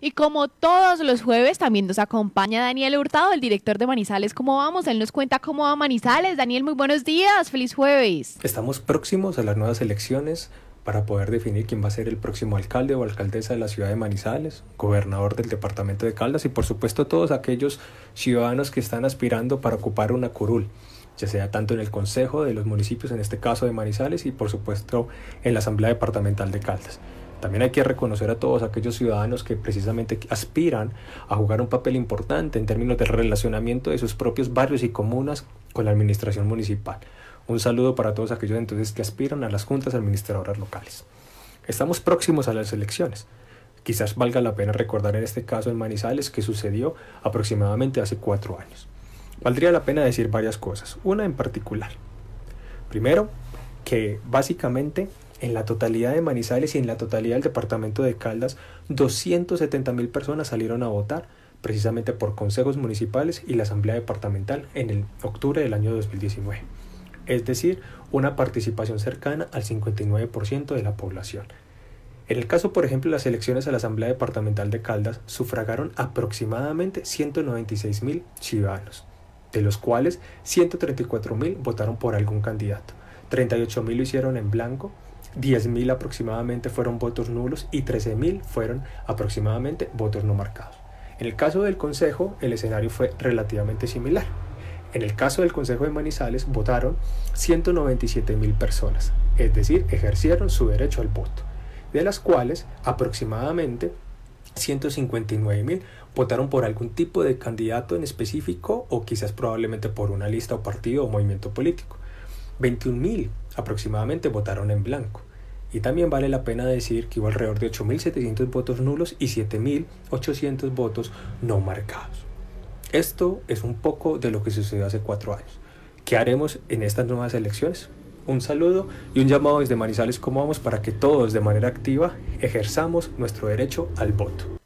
Y como todos los jueves, también nos acompaña Daniel Hurtado, el director de Manizales. ¿Cómo vamos? Él nos cuenta cómo va Manizales. Daniel, muy buenos días. Feliz jueves. Estamos próximos a las nuevas elecciones para poder definir quién va a ser el próximo alcalde o alcaldesa de la ciudad de Manizales, gobernador del departamento de Caldas y por supuesto todos aquellos ciudadanos que están aspirando para ocupar una curul, ya sea tanto en el Consejo de los municipios, en este caso de Manizales, y por supuesto en la Asamblea Departamental de Caldas. También hay que reconocer a todos aquellos ciudadanos que precisamente aspiran a jugar un papel importante en términos de relacionamiento de sus propios barrios y comunas con la administración municipal. Un saludo para todos aquellos entonces que aspiran a las juntas administradoras locales. Estamos próximos a las elecciones. Quizás valga la pena recordar en este caso en Manizales que sucedió aproximadamente hace cuatro años. Valdría la pena decir varias cosas, una en particular. Primero, que básicamente en la totalidad de Manizales y en la totalidad del departamento de Caldas, 270 mil personas salieron a votar precisamente por consejos municipales y la asamblea departamental en el octubre del año 2019. Es decir, una participación cercana al 59% de la población. En el caso, por ejemplo, de las elecciones a la Asamblea Departamental de Caldas, sufragaron aproximadamente 196 mil ciudadanos, de los cuales 134 mil votaron por algún candidato, 38 mil lo hicieron en blanco 10.000 aproximadamente fueron votos nulos y 13.000 fueron aproximadamente votos no marcados. En el caso del Consejo, el escenario fue relativamente similar. En el caso del Consejo de Manizales votaron 197.000 personas, es decir, ejercieron su derecho al voto, de las cuales aproximadamente 159.000 votaron por algún tipo de candidato en específico o quizás probablemente por una lista o partido o movimiento político. 21.000 aproximadamente votaron en blanco. Y también vale la pena decir que hubo alrededor de 8.700 votos nulos y 7.800 votos no marcados. Esto es un poco de lo que sucedió hace cuatro años. ¿Qué haremos en estas nuevas elecciones? Un saludo y un llamado desde Manizales como vamos para que todos de manera activa ejerzamos nuestro derecho al voto.